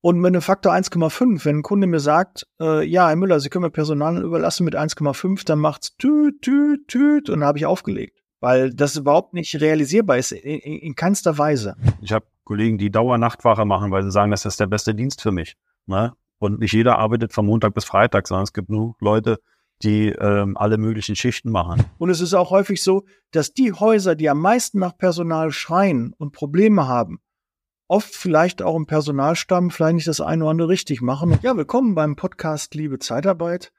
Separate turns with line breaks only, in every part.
Und mit einem Faktor 1,5, wenn ein Kunde mir sagt, äh, ja, Herr Müller, Sie können mir Personal überlassen mit 1,5, dann macht's tüt, tüt, tüt und dann habe ich aufgelegt. Weil das überhaupt nicht realisierbar ist, in, in, in keinster Weise.
Ich habe Kollegen, die Dauernachtwache machen, weil sie sagen, das ist der beste Dienst für mich. Ne? Und nicht jeder arbeitet von Montag bis Freitag, sondern es gibt nur Leute, die ähm, alle möglichen Schichten machen.
Und es ist auch häufig so, dass die Häuser, die am meisten nach Personal schreien und Probleme haben, oft vielleicht auch im Personalstamm vielleicht nicht das eine oder andere richtig machen. Ja, willkommen beim Podcast Liebe Zeitarbeit.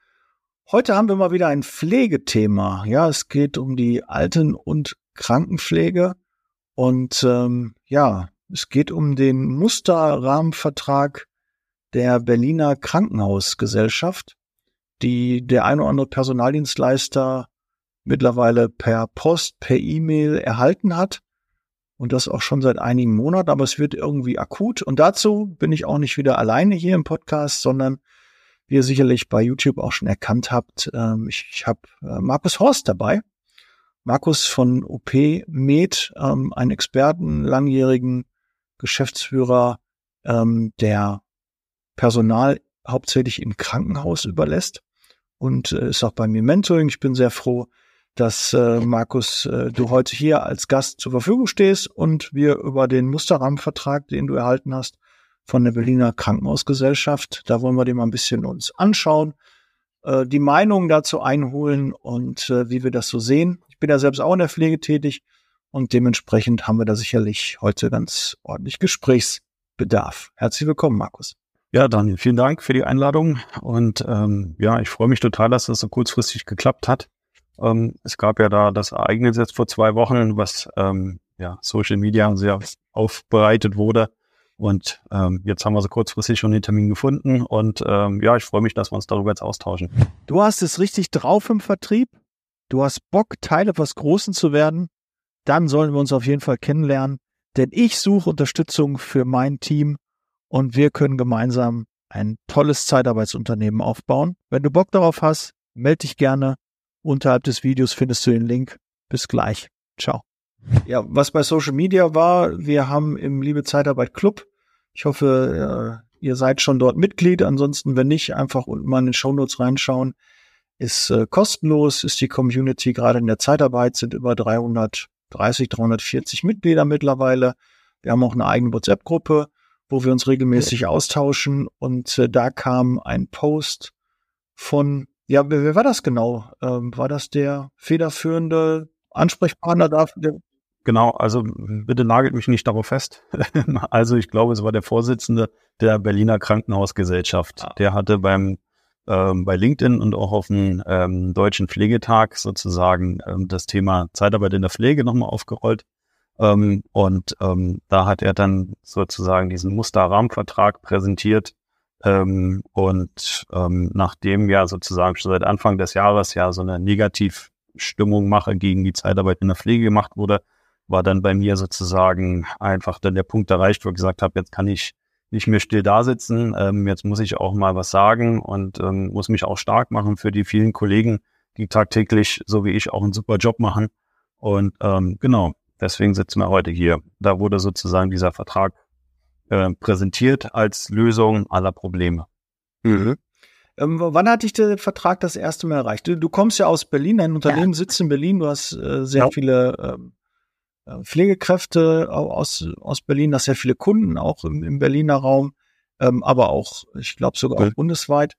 Heute haben wir mal wieder ein Pflegethema. Ja, es geht um die Alten- und Krankenpflege. Und ähm, ja, es geht um den Musterrahmenvertrag der Berliner Krankenhausgesellschaft, die der ein oder andere Personaldienstleister mittlerweile per Post, per E-Mail erhalten hat und das auch schon seit einigen Monaten, aber es wird irgendwie akut. Und dazu bin ich auch nicht wieder alleine hier im Podcast, sondern wie ihr sicherlich bei YouTube auch schon erkannt habt, ähm, ich, ich habe äh, Markus Horst dabei. Markus von OP Med, ähm, einen Experten, langjährigen Geschäftsführer, ähm, der Personal hauptsächlich im Krankenhaus überlässt und äh, ist auch bei mir Mentoring. Ich bin sehr froh, dass äh, Markus, äh, du heute hier als Gast zur Verfügung stehst und wir über den Musterrahmenvertrag, den du erhalten hast, von der Berliner Krankenhausgesellschaft, da wollen wir den mal ein bisschen uns anschauen, äh, die Meinungen dazu einholen und äh, wie wir das so sehen. Ich bin ja selbst auch in der Pflege tätig und dementsprechend haben wir da sicherlich heute ganz ordentlich Gesprächsbedarf. Herzlich willkommen, Markus.
Ja, Daniel, vielen Dank für die Einladung und ähm, ja, ich freue mich total, dass das so kurzfristig geklappt hat. Ähm, es gab ja da das Ereignis jetzt vor zwei Wochen, was ähm, ja Social Media sehr aufbereitet wurde. Und ähm, jetzt haben wir so kurzfristig schon den Termin gefunden. Und ähm, ja, ich freue mich, dass wir uns darüber jetzt austauschen.
Du hast es richtig drauf im Vertrieb. Du hast Bock, Teil etwas Großen zu werden. Dann sollen wir uns auf jeden Fall kennenlernen. Denn ich suche Unterstützung für mein Team und wir können gemeinsam ein tolles Zeitarbeitsunternehmen aufbauen. Wenn du Bock darauf hast, melde dich gerne. Unterhalb des Videos findest du den Link. Bis gleich. Ciao. Ja, was bei Social Media war, wir haben im Liebe Zeitarbeit Club. Ich hoffe, ihr seid schon dort Mitglied. Ansonsten, wenn nicht, einfach unten mal in den Shownotes reinschauen. Ist äh, kostenlos, ist die Community gerade in der Zeitarbeit, sind über 330, 340 Mitglieder mittlerweile. Wir haben auch eine eigene WhatsApp-Gruppe, wo wir uns regelmäßig austauschen. Und äh, da kam ein Post von ja, wer, wer war das genau? Ähm, war das der federführende Ansprechpartner dafür?
Genau, also bitte nagelt mich nicht darauf fest. also ich glaube, es war der Vorsitzende der Berliner Krankenhausgesellschaft. Ah. Der hatte beim ähm, bei LinkedIn und auch auf dem ähm, Deutschen Pflegetag sozusagen ähm, das Thema Zeitarbeit in der Pflege nochmal aufgerollt. Ähm, und ähm, da hat er dann sozusagen diesen Musterrahmenvertrag präsentiert, ähm, und ähm, nachdem ja sozusagen schon seit Anfang des Jahres ja so eine Negativstimmung mache gegen die Zeitarbeit in der Pflege gemacht wurde, war dann bei mir sozusagen einfach dann der Punkt erreicht, wo ich gesagt habe, jetzt kann ich nicht mehr still da sitzen, ähm, jetzt muss ich auch mal was sagen und ähm, muss mich auch stark machen für die vielen Kollegen, die tagtäglich, so wie ich, auch einen super Job machen. Und ähm, genau, deswegen sitzen wir heute hier. Da wurde sozusagen dieser Vertrag äh, präsentiert als Lösung aller Probleme.
Mhm. Ähm, wann hat dich der Vertrag das erste Mal erreicht? Du, du kommst ja aus Berlin, dein Unternehmen ja. sitzt in Berlin, du hast äh, sehr ja. viele ähm, äh, Pflegekräfte aus, aus Berlin, hast sehr viele Kunden auch im, im Berliner Raum, ähm, aber auch, ich glaube sogar auch bundesweit.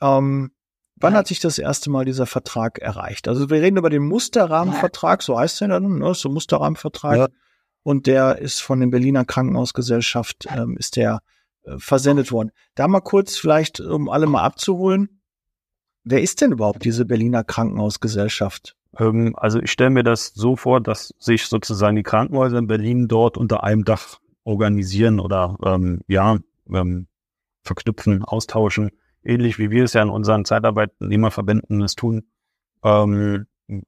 Ähm, wann hat sich das erste Mal dieser Vertrag erreicht? Also wir reden über den Musterrahmenvertrag, so heißt er dann, ne? so Musterrahmenvertrag. Und der ist von den Berliner Krankenhausgesellschaft, ähm, ist der äh, versendet worden. Da mal kurz vielleicht, um alle mal abzuholen, wer ist denn überhaupt diese Berliner Krankenhausgesellschaft?
Ähm, also ich stelle mir das so vor, dass sich sozusagen die Krankenhäuser in Berlin dort unter einem Dach organisieren oder ähm, ja, ähm, verknüpfen, austauschen, ähnlich wie wir es ja in unseren Zeitarbeitnehmerverbänden es tun. Ähm,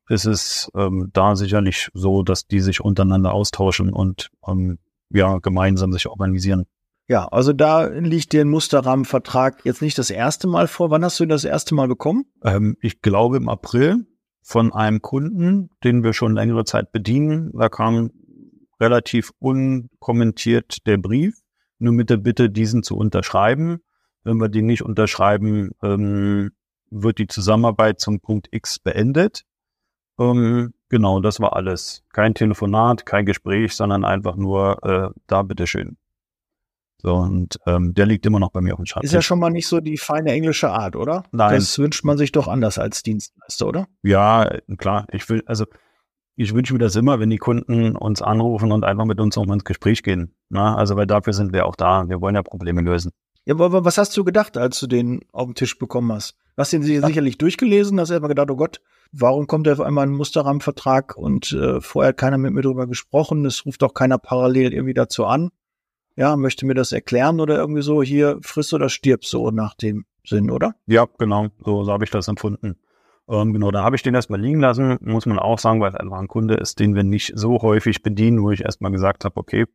ist es ähm, da sicherlich so, dass die sich untereinander austauschen und ähm, ja gemeinsam sich organisieren.
Ja, also da liegt dir ein Musterrahmenvertrag jetzt nicht das erste Mal vor. Wann hast du ihn das erste Mal bekommen?
Ähm, ich glaube im April von einem Kunden, den wir schon längere Zeit bedienen. Da kam relativ unkommentiert der Brief nur mit der Bitte, diesen zu unterschreiben. Wenn wir den nicht unterschreiben, ähm, wird die Zusammenarbeit zum Punkt X beendet. Ähm, genau, das war alles. Kein Telefonat, kein Gespräch, sondern einfach nur äh, da bitteschön. So, und ähm, der liegt immer noch bei mir auf dem Schreibtisch.
Ist ja schon mal nicht so die feine englische Art, oder?
Nein.
Das wünscht man sich doch anders als Dienstleister, oder?
Ja, klar. Ich will, also ich wünsche mir das immer, wenn die Kunden uns anrufen und einfach mit uns nochmal ins Gespräch gehen. Na, also weil dafür sind wir auch da. Wir wollen ja Probleme lösen.
Ja, aber was hast du gedacht, als du den auf den Tisch bekommen hast? Du hast den ja. sicherlich durchgelesen, hast erstmal gedacht, oh Gott, warum kommt auf einmal ein Musterrahmenvertrag und äh, vorher hat keiner mit mir drüber gesprochen, es ruft auch keiner parallel irgendwie dazu an ja, möchte mir das erklären oder irgendwie so, hier friss oder stirb so nach dem Sinn, oder?
Ja, genau, so, so habe ich das empfunden. Ähm, genau, da habe ich den erstmal liegen lassen, muss man auch sagen, weil es einfach ein Kunde ist, den wir nicht so häufig bedienen, wo ich erstmal gesagt habe, okay,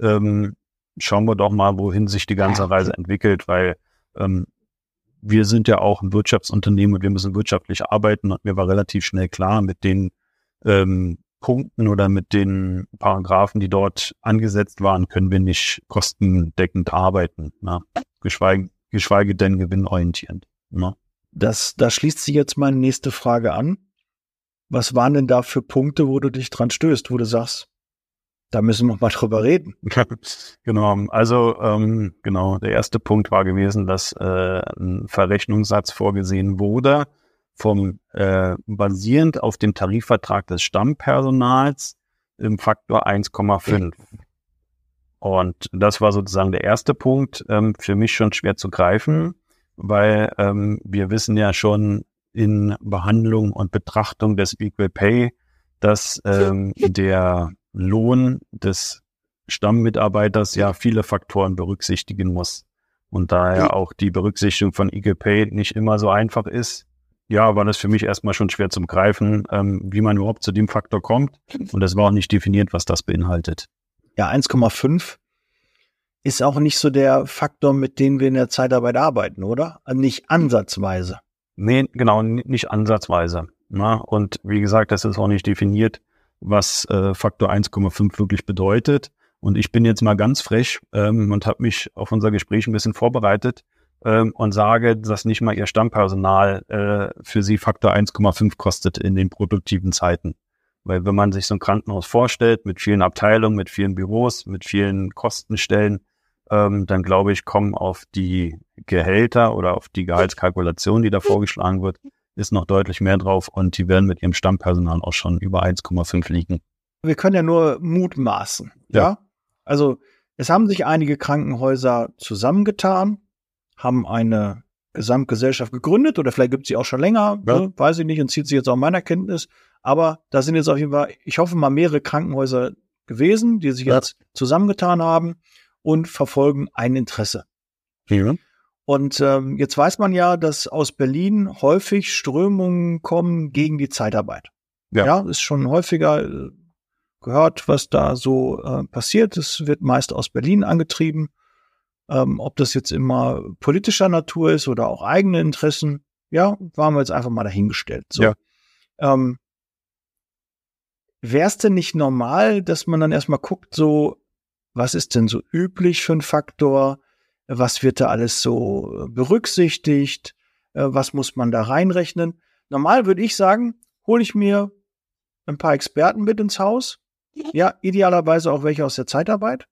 ähm, schauen wir doch mal, wohin sich die ganze Reise entwickelt, weil ähm, wir sind ja auch ein Wirtschaftsunternehmen und wir müssen wirtschaftlich arbeiten und mir war relativ schnell klar mit den ähm, Punkten oder mit den Paragraphen, die dort angesetzt waren, können wir nicht kostendeckend arbeiten. Ne? Geschweige, geschweige denn gewinnorientierend. Ne?
Das, da schließt sich jetzt meine nächste Frage an. Was waren denn da für Punkte, wo du dich dran stößt, wo du sagst, da müssen wir mal drüber reden.
genau, also ähm, genau, der erste Punkt war gewesen, dass äh, ein Verrechnungssatz vorgesehen wurde, vom äh, basierend auf dem Tarifvertrag des Stammpersonals im Faktor 1,5. Und das war sozusagen der erste Punkt, ähm, für mich schon schwer zu greifen, weil ähm, wir wissen ja schon in Behandlung und Betrachtung des Equal Pay, dass ähm, der Lohn des Stammmitarbeiters ja viele Faktoren berücksichtigen muss. Und daher auch die Berücksichtigung von Equal Pay nicht immer so einfach ist ja, war das für mich erstmal schon schwer zum Greifen, ähm, wie man überhaupt zu dem Faktor kommt. Und es war auch nicht definiert, was das beinhaltet.
Ja, 1,5 ist auch nicht so der Faktor, mit dem wir in der Zeitarbeit arbeiten, oder? Also nicht ansatzweise.
Nee, genau, nicht ansatzweise. Na? Und wie gesagt, das ist auch nicht definiert, was äh, Faktor 1,5 wirklich bedeutet. Und ich bin jetzt mal ganz frech ähm, und habe mich auf unser Gespräch ein bisschen vorbereitet ähm, und sage, dass nicht mal ihr Stammpersonal äh, für sie Faktor 1,5 kostet in den produktiven Zeiten. Weil wenn man sich so ein Krankenhaus vorstellt, mit vielen Abteilungen, mit vielen Büros, mit vielen Kostenstellen, ähm, dann glaube ich, kommen auf die Gehälter oder auf die Gehaltskalkulation, die da vorgeschlagen wird, ist noch deutlich mehr drauf und die werden mit ihrem Stammpersonal auch schon über 1,5 liegen.
Wir können ja nur mutmaßen, ja? ja? Also es haben sich einige Krankenhäuser zusammengetan, haben eine Gesamtgesellschaft gegründet oder vielleicht gibt es sie auch schon länger, ja. ne, weiß ich nicht und zieht sich jetzt auch meiner Kenntnis. Aber da sind jetzt auf jeden Fall, ich hoffe mal, mehrere Krankenhäuser gewesen, die sich ja. jetzt zusammengetan haben und verfolgen ein Interesse. Ja. Und ähm, jetzt weiß man ja, dass aus Berlin häufig Strömungen kommen gegen die Zeitarbeit. Ja, ja ist schon häufiger äh, gehört, was da so äh, passiert. Es wird meist aus Berlin angetrieben. Ähm, ob das jetzt immer politischer Natur ist oder auch eigene Interessen, ja, waren wir jetzt einfach mal dahingestellt. So. Ja. Ähm, Wäre es denn nicht normal, dass man dann erstmal guckt, so, was ist denn so üblich für ein Faktor? Was wird da alles so berücksichtigt? Äh, was muss man da reinrechnen? Normal würde ich sagen, hole ich mir ein paar Experten mit ins Haus. Ja, idealerweise auch welche aus der Zeitarbeit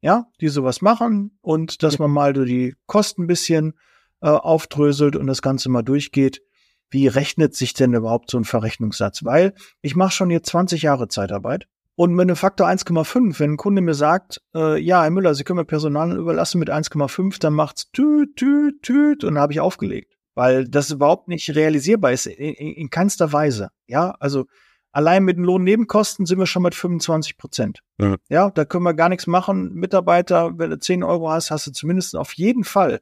ja, die sowas machen und dass man mal die Kosten ein bisschen äh, aufdröselt und das Ganze mal durchgeht. Wie rechnet sich denn überhaupt so ein Verrechnungssatz? Weil ich mache schon jetzt 20 Jahre Zeitarbeit und mit einem Faktor 1,5, wenn ein Kunde mir sagt, äh, ja, Herr Müller, Sie können mir Personal überlassen mit 1,5, dann macht's tüt, tüt, tüt und habe ich aufgelegt. Weil das überhaupt nicht realisierbar ist, in, in, in keinster Weise. Ja, also Allein mit den Lohnnebenkosten sind wir schon mit 25 Prozent. Ja. ja, da können wir gar nichts machen. Mitarbeiter, wenn du 10 Euro hast, hast du zumindest auf jeden Fall,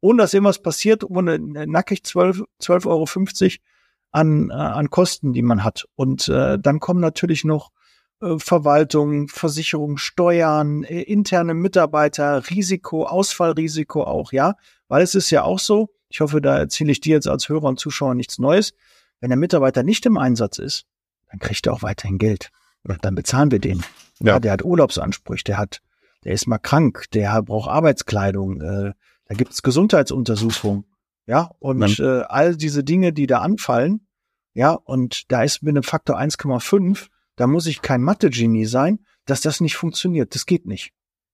ohne dass irgendwas passiert, ohne nackig 12, 12,50 Euro an, äh, an Kosten, die man hat. Und äh, dann kommen natürlich noch Verwaltung, Versicherung, Steuern, äh, interne Mitarbeiter, Risiko, Ausfallrisiko auch, ja. Weil es ist ja auch so, ich hoffe, da erzähle ich dir jetzt als Hörer und Zuschauer nichts Neues. Wenn der Mitarbeiter nicht im Einsatz ist, dann kriegt er auch weiterhin Geld. Dann bezahlen wir den. Ja. ja. der hat Urlaubsansprüche, der hat der ist mal krank, der braucht Arbeitskleidung, äh, da gibt es Gesundheitsuntersuchungen, ja, und äh, all diese Dinge, die da anfallen, ja, und da ist mit einem Faktor 1,5, da muss ich kein Mathe-Genie sein, dass das nicht funktioniert. Das geht nicht.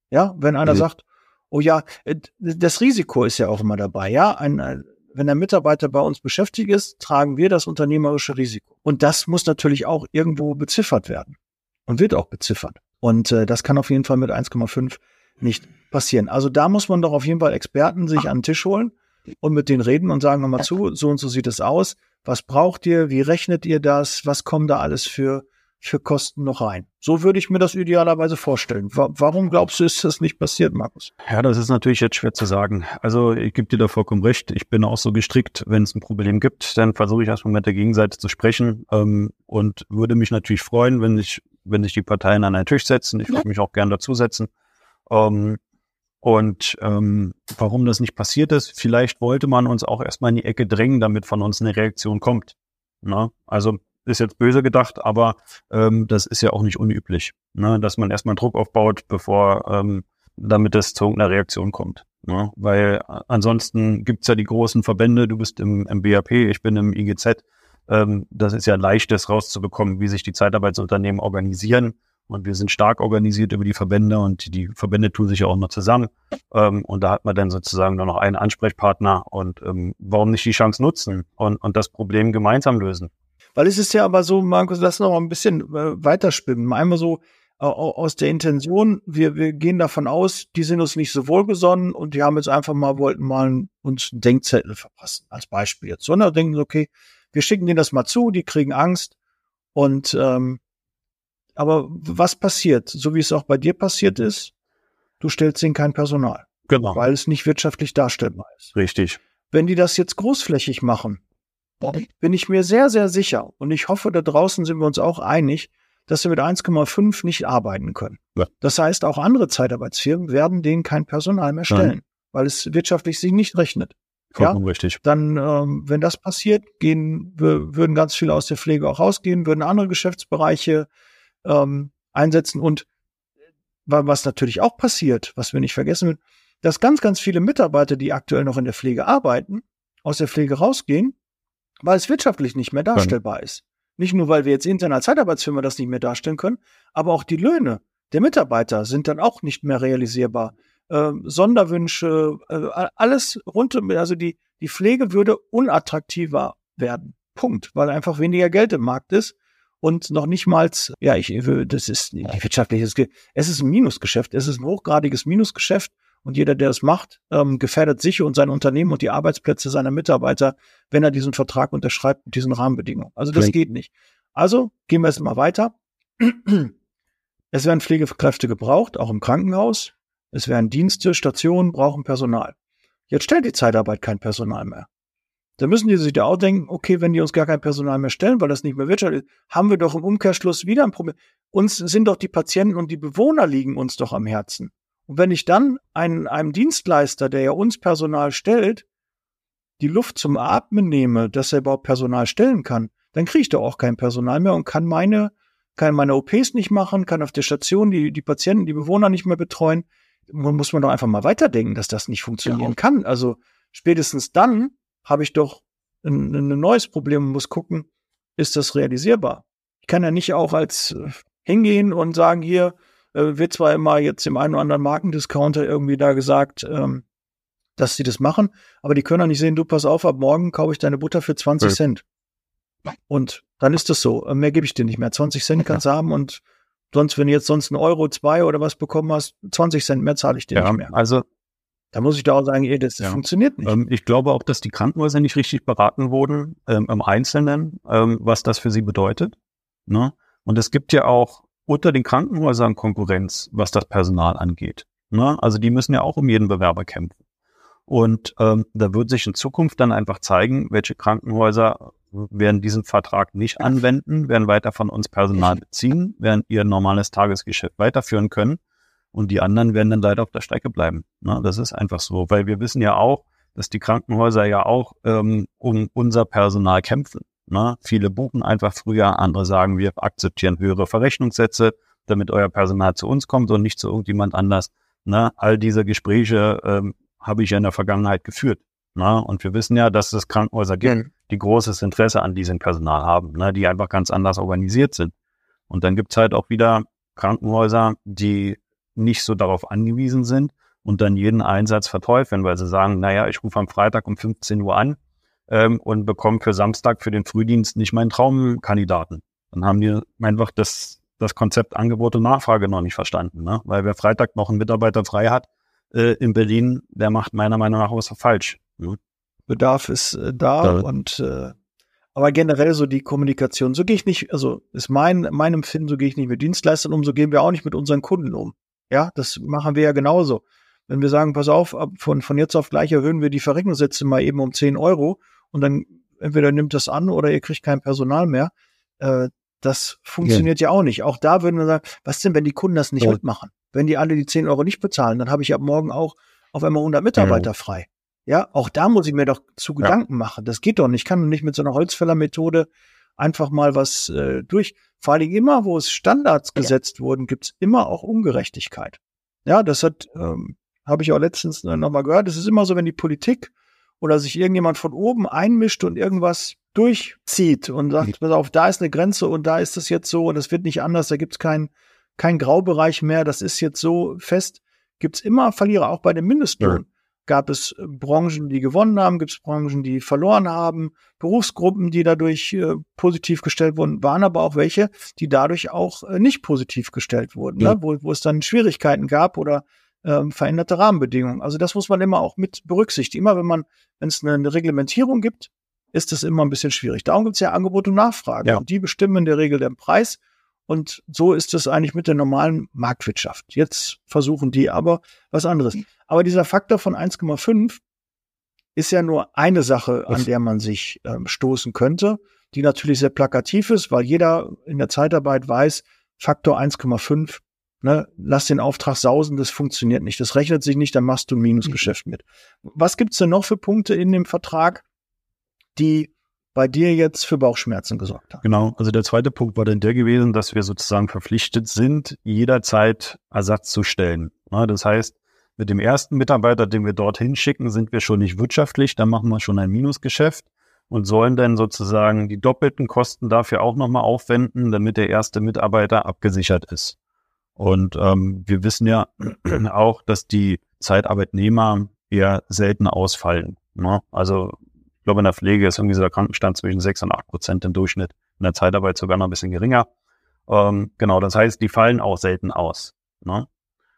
Ja, wenn einer mhm. sagt, oh ja, äh, das Risiko ist ja auch immer dabei, ja, ein, äh, wenn der Mitarbeiter bei uns beschäftigt ist, tragen wir das unternehmerische Risiko. Und das muss natürlich auch irgendwo beziffert werden und wird auch beziffert. Und äh, das kann auf jeden Fall mit 1,5 nicht passieren. Also da muss man doch auf jeden Fall Experten sich an den Tisch holen und mit denen reden und sagen, mal zu, so und so sieht es aus. Was braucht ihr? Wie rechnet ihr das? Was kommen da alles für für Kosten noch rein. So würde ich mir das idealerweise vorstellen. warum glaubst du, ist das nicht passiert, Markus?
Ja, das ist natürlich jetzt schwer zu sagen. Also ich gebe dir da vollkommen recht. Ich bin auch so gestrickt, wenn es ein Problem gibt, dann versuche ich erstmal mit der Gegenseite zu sprechen ähm, und würde mich natürlich freuen, wenn ich, wenn sich die Parteien an einen Tisch setzen. Ich würde mich auch gern dazusetzen. Ähm, und ähm, warum das nicht passiert ist, vielleicht wollte man uns auch erstmal in die Ecke drängen, damit von uns eine Reaktion kommt. Na? Also ist jetzt böse gedacht, aber ähm, das ist ja auch nicht unüblich, ne? dass man erstmal Druck aufbaut, bevor ähm, damit es zu irgendeiner Reaktion kommt. Ne? Weil ansonsten gibt's ja die großen Verbände, du bist im, im BAP, ich bin im IGZ. Ähm, das ist ja leichtes rauszubekommen, wie sich die Zeitarbeitsunternehmen organisieren. Und wir sind stark organisiert über die Verbände und die Verbände tun sich ja auch noch zusammen. Ähm, und da hat man dann sozusagen nur noch einen Ansprechpartner. Und ähm, warum nicht die Chance nutzen und, und das Problem gemeinsam lösen?
Weil es ist ja aber so, Markus, lass noch mal ein bisschen äh, weiterspinnen. Einmal so äh, aus der Intention, wir, wir gehen davon aus, die sind uns nicht so wohlgesonnen und die haben jetzt einfach mal, wollten mal uns einen Denkzettel verpassen, als Beispiel jetzt. Sondern denken, okay, wir schicken denen das mal zu, die kriegen Angst. Und ähm, aber was passiert, so wie es auch bei dir passiert ist, du stellst ihnen kein Personal.
Genau.
Weil es nicht wirtschaftlich darstellbar ist.
Richtig.
Wenn die das jetzt großflächig machen, bin ich mir sehr, sehr sicher. Und ich hoffe, da draußen sind wir uns auch einig, dass wir mit 1,5 nicht arbeiten können. Ja. Das heißt, auch andere Zeitarbeitsfirmen werden denen kein Personal mehr stellen, Nein. weil es wirtschaftlich sich nicht rechnet.
Vollkommen ja? richtig.
Dann, ähm, wenn das passiert, gehen, würden ganz viele aus der Pflege auch rausgehen, würden andere Geschäftsbereiche ähm, einsetzen und was natürlich auch passiert, was wir nicht vergessen, dass ganz, ganz viele Mitarbeiter, die aktuell noch in der Pflege arbeiten, aus der Pflege rausgehen weil es wirtschaftlich nicht mehr darstellbar ist. Nicht nur, weil wir jetzt intern als Zeitarbeitsfirma das nicht mehr darstellen können, aber auch die Löhne der Mitarbeiter sind dann auch nicht mehr realisierbar. Äh, Sonderwünsche, äh, alles rund um, also die, die Pflege würde unattraktiver werden. Punkt, weil einfach weniger Geld im Markt ist und noch nicht mal, ja, ich, das ist nicht wirtschaftliches, es ist ein Minusgeschäft, es ist ein hochgradiges Minusgeschäft und jeder, der es macht, ähm, gefährdet sich und sein Unternehmen und die Arbeitsplätze seiner Mitarbeiter, wenn er diesen Vertrag unterschreibt mit diesen Rahmenbedingungen. Also das geht nicht. Also gehen wir jetzt mal weiter. Es werden Pflegekräfte gebraucht, auch im Krankenhaus. Es werden Dienste, Stationen brauchen Personal. Jetzt stellt die Zeitarbeit kein Personal mehr. Da müssen die sich da auch denken, okay, wenn die uns gar kein Personal mehr stellen, weil das nicht mehr wirtschaftlich ist, haben wir doch im Umkehrschluss wieder ein Problem. Uns sind doch die Patienten und die Bewohner liegen uns doch am Herzen. Und wenn ich dann einen, einem Dienstleister, der ja uns Personal stellt, die Luft zum Atmen nehme, dass er überhaupt Personal stellen kann, dann kriege ich da auch kein Personal mehr und kann meine, kann meine OPs nicht machen, kann auf der Station die, die Patienten, die Bewohner nicht mehr betreuen. Muss man doch einfach mal weiterdenken, dass das nicht funktionieren ja. kann. Also spätestens dann habe ich doch ein, ein neues Problem und muss gucken, ist das realisierbar? Ich kann ja nicht auch als äh, hingehen und sagen, hier, äh, wird zwar immer jetzt im einen oder anderen Markendiscounter irgendwie da gesagt, ähm, dass sie das machen, aber die können auch nicht sehen, du pass auf, ab morgen kaufe ich deine Butter für 20 ja. Cent. Und dann ist das so. Äh, mehr gebe ich dir nicht mehr. 20 Cent kannst du ja. haben und sonst, wenn du jetzt sonst einen Euro, zwei oder was bekommen hast, 20 Cent mehr zahle ich dir ja, nicht mehr.
Also
da muss ich da auch sagen, ey, das ja. funktioniert nicht.
Ähm, ich glaube auch, dass die Krankenhäuser nicht richtig beraten wurden ähm, im Einzelnen, ähm, was das für sie bedeutet. Ne? Und es gibt ja auch unter den Krankenhäusern Konkurrenz, was das Personal angeht. Ne? Also die müssen ja auch um jeden Bewerber kämpfen. Und ähm, da wird sich in Zukunft dann einfach zeigen, welche Krankenhäuser werden diesen Vertrag nicht anwenden, werden weiter von uns Personal beziehen, werden ihr normales Tagesgeschäft weiterführen können und die anderen werden dann leider auf der Strecke bleiben. Ne? Das ist einfach so, weil wir wissen ja auch, dass die Krankenhäuser ja auch ähm, um unser Personal kämpfen. Ne? Viele buchen einfach früher, andere sagen, wir akzeptieren höhere Verrechnungssätze. damit euer Personal zu uns kommt und nicht zu irgendjemand anders. Na, all diese Gespräche ähm, habe ich ja in der Vergangenheit geführt. Na, und wir wissen ja, dass es Krankenhäuser gibt, die großes Interesse an diesem Personal haben, ne, die einfach ganz anders organisiert sind. Und dann gibt's halt auch wieder Krankenhäuser, die nicht so darauf angewiesen sind und dann jeden Einsatz verteufeln, weil sie sagen, naja, ich rufe am Freitag um 15 Uhr an ähm, und bekomme für Samstag für den Frühdienst nicht meinen Traumkandidaten. Dann haben die einfach das, das Konzept Angebot und Nachfrage noch nicht verstanden. Ne? Weil wer Freitag noch einen Mitarbeiter frei hat äh, in Berlin, der macht meiner Meinung nach was falsch.
Ja. Bedarf ist äh, da ja. und äh, aber generell so die Kommunikation, so gehe ich nicht, also ist mein, mein Empfinden, so gehe ich nicht mit Dienstleistern um, so gehen wir auch nicht mit unseren Kunden um. Ja, das machen wir ja genauso. Wenn wir sagen, pass auf, von, von jetzt auf gleich erhöhen wir die Verrechnungssätze mal eben um 10 Euro und dann entweder nimmt das an oder ihr kriegt kein Personal mehr, äh, das funktioniert ja. ja. auch nicht. Auch da würden wir sagen, was denn, wenn die Kunden das nicht ja. mitmachen? Wenn die alle die 10 Euro nicht bezahlen, dann habe ich ab morgen auch auf einmal 100 Mitarbeiter ja. frei. Ja, auch da muss ich mir doch zu Gedanken machen. Das geht doch nicht. Ich kann nicht mit so einer Holzfällermethode einfach mal was äh, durch. Vor allem immer, wo es Standards gesetzt wurden, gibt's immer auch Ungerechtigkeit. Ja, das hat, ähm, habe ich auch letztens nochmal gehört. Es ist immer so, wenn die Politik oder sich irgendjemand von oben einmischt und irgendwas durchzieht und sagt, pass auf, da ist eine Grenze und da ist es jetzt so und es wird nicht anders, da gibt's keinen kein Graubereich mehr, das ist jetzt so fest, gibt's immer Verlierer, auch bei dem Mindestlohn. Ja gab es äh, Branchen, die gewonnen haben, gibt es Branchen, die verloren haben, Berufsgruppen, die dadurch äh, positiv gestellt wurden, waren aber auch welche, die dadurch auch äh, nicht positiv gestellt wurden, ja. ne? wo, wo es dann Schwierigkeiten gab oder ähm, veränderte Rahmenbedingungen. Also das muss man immer auch mit berücksichtigen. Immer wenn man, wenn es eine, eine Reglementierung gibt, ist es immer ein bisschen schwierig. Darum gibt es ja Angebot und Nachfrage. Ja. Und die bestimmen in der Regel den Preis. Und so ist es eigentlich mit der normalen Marktwirtschaft. Jetzt versuchen die aber was anderes. Aber dieser Faktor von 1,5 ist ja nur eine Sache, an der man sich ähm, stoßen könnte, die natürlich sehr plakativ ist, weil jeder in der Zeitarbeit weiß, Faktor 1,5, ne, lass den Auftrag sausen, das funktioniert nicht. Das rechnet sich nicht, dann machst du ein Minusgeschäft mit. Was gibt's denn noch für Punkte in dem Vertrag, die bei dir jetzt für Bauchschmerzen gesorgt haben?
Genau, also der zweite Punkt war dann der gewesen, dass wir sozusagen verpflichtet sind, jederzeit Ersatz zu stellen. Das heißt, mit dem ersten Mitarbeiter, den wir dorthin schicken, sind wir schon nicht wirtschaftlich, dann machen wir schon ein Minusgeschäft und sollen dann sozusagen die doppelten Kosten dafür auch nochmal aufwenden, damit der erste Mitarbeiter abgesichert ist. Und ähm, wir wissen ja auch, dass die Zeitarbeitnehmer eher selten ausfallen. Ne? Also ich glaube, in der Pflege ist irgendwie so der Krankenstand zwischen sechs und acht Prozent im Durchschnitt, in der Zeitarbeit sogar noch ein bisschen geringer. Ähm, genau, das heißt, die fallen auch selten aus. Ne?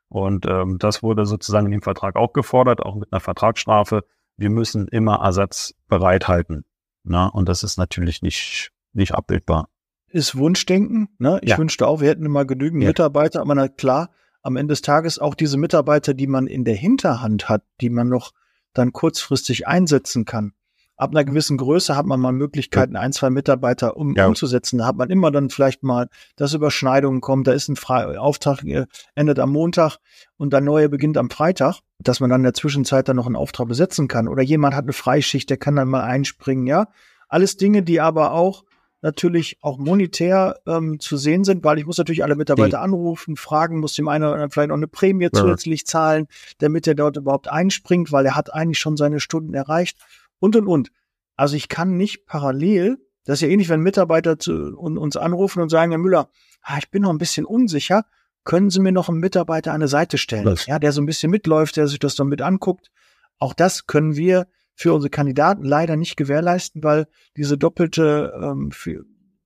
Und ähm, das wurde sozusagen in dem Vertrag auch gefordert, auch mit einer Vertragsstrafe. Wir müssen immer Ersatz bereithalten. Na, und das ist natürlich nicht, nicht abbildbar.
Ist Wunschdenken. Ne? Ich ja. wünschte auch, wir hätten immer genügend ja. Mitarbeiter, aber na klar, am Ende des Tages auch diese Mitarbeiter, die man in der Hinterhand hat, die man noch dann kurzfristig einsetzen kann ab einer gewissen Größe hat man mal Möglichkeiten, ein, zwei Mitarbeiter um, ja. umzusetzen. Da hat man immer dann vielleicht mal, dass Überschneidungen kommen. Da ist ein Fre Auftrag, äh, endet am Montag und der neue beginnt am Freitag, dass man dann in der Zwischenzeit dann noch einen Auftrag besetzen kann. Oder jemand hat eine Freischicht, der kann dann mal einspringen, ja. Alles Dinge, die aber auch natürlich auch monetär ähm, zu sehen sind, weil ich muss natürlich alle Mitarbeiter die. anrufen, fragen, muss dem einen oder anderen vielleicht noch eine Prämie ja. zusätzlich zahlen, damit er dort überhaupt einspringt, weil er hat eigentlich schon seine Stunden erreicht und und und. Also ich kann nicht parallel, das ist ja ähnlich, wenn Mitarbeiter zu, uns anrufen und sagen, Herr Müller, ah, ich bin noch ein bisschen unsicher, können Sie mir noch einen Mitarbeiter an eine Seite stellen, ja, der so ein bisschen mitläuft, der sich das dann mit anguckt. Auch das können wir für unsere Kandidaten leider nicht gewährleisten, weil diese doppelte ähm,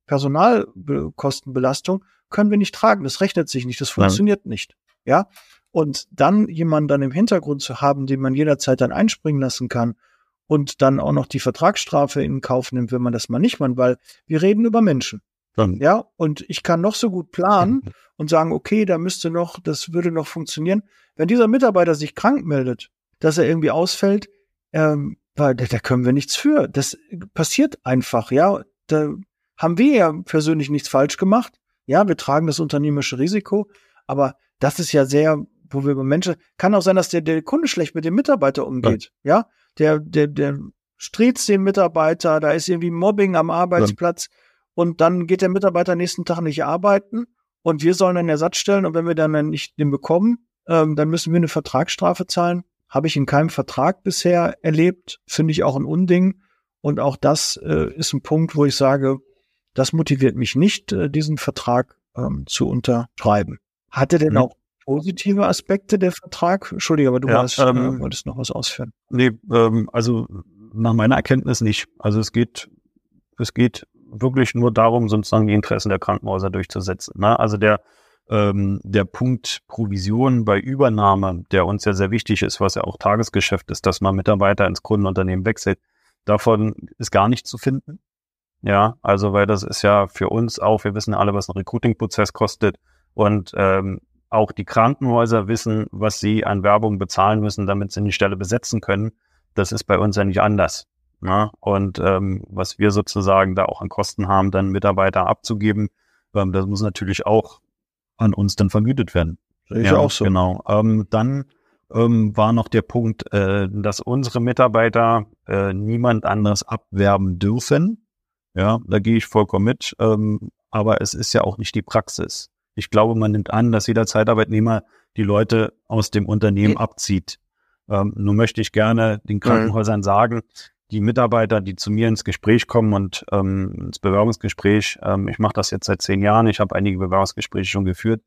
Personalkostenbelastung können wir nicht tragen. Das rechnet sich nicht, das funktioniert Nein. nicht. Ja. Und dann jemanden dann im Hintergrund zu haben, den man jederzeit dann einspringen lassen kann und dann auch noch die Vertragsstrafe in Kauf nimmt, wenn man das mal nicht macht, weil wir reden über Menschen. Dann. Ja, und ich kann noch so gut planen und sagen, okay, da müsste noch, das würde noch funktionieren. Wenn dieser Mitarbeiter sich krank meldet, dass er irgendwie ausfällt, ähm, weil da, da können wir nichts für. Das passiert einfach, ja. Da haben wir ja persönlich nichts falsch gemacht. Ja, wir tragen das unternehmerische Risiko, aber das ist ja sehr, wo wir über Menschen, kann auch sein, dass der, der Kunde schlecht mit dem Mitarbeiter umgeht, ja. ja? der, der, der striezt den Mitarbeiter, da ist irgendwie Mobbing am Arbeitsplatz ja. und dann geht der Mitarbeiter nächsten Tag nicht arbeiten und wir sollen einen Ersatz stellen und wenn wir dann nicht den bekommen, ähm, dann müssen wir eine Vertragsstrafe zahlen. Habe ich in keinem Vertrag bisher erlebt, finde ich auch ein Unding. Und auch das äh, ist ein Punkt, wo ich sage, das motiviert mich nicht, äh, diesen Vertrag ähm, zu unterschreiben. Hatte denn mhm. auch positive Aspekte der Vertrag? Entschuldige, aber du ja, warst, ähm, äh, wolltest noch was ausführen.
Nee, ähm, also nach meiner Erkenntnis nicht. Also es geht, es geht wirklich nur darum, sozusagen die Interessen der Krankenhäuser durchzusetzen. Ne? Also der, ähm, der Punkt Provision bei Übernahme, der uns ja sehr wichtig ist, was ja auch Tagesgeschäft ist, dass man Mitarbeiter ins Kundenunternehmen wechselt, davon ist gar nicht zu finden. Ja, also weil das ist ja für uns auch, wir wissen alle, was ein Recruiting-Prozess kostet und ähm, auch die Krankenhäuser wissen, was sie an Werbung bezahlen müssen, damit sie die Stelle besetzen können. Das ist bei uns ja nicht anders. Ne? Und ähm, was wir sozusagen da auch an Kosten haben, dann Mitarbeiter abzugeben, ähm, das muss natürlich auch an uns dann vergütet werden.
Ist ja auch so.
Genau. Ähm, dann ähm, war noch der Punkt, äh, dass unsere Mitarbeiter äh, niemand anderes abwerben dürfen. Ja, da gehe ich vollkommen mit. Ähm, aber es ist ja auch nicht die Praxis. Ich glaube, man nimmt an, dass jeder Zeitarbeitnehmer die Leute aus dem Unternehmen abzieht. Ähm, nun möchte ich gerne den Krankenhäusern sagen, die Mitarbeiter, die zu mir ins Gespräch kommen und ähm, ins Bewerbungsgespräch, ähm, ich mache das jetzt seit zehn Jahren, ich habe einige Bewerbungsgespräche schon geführt,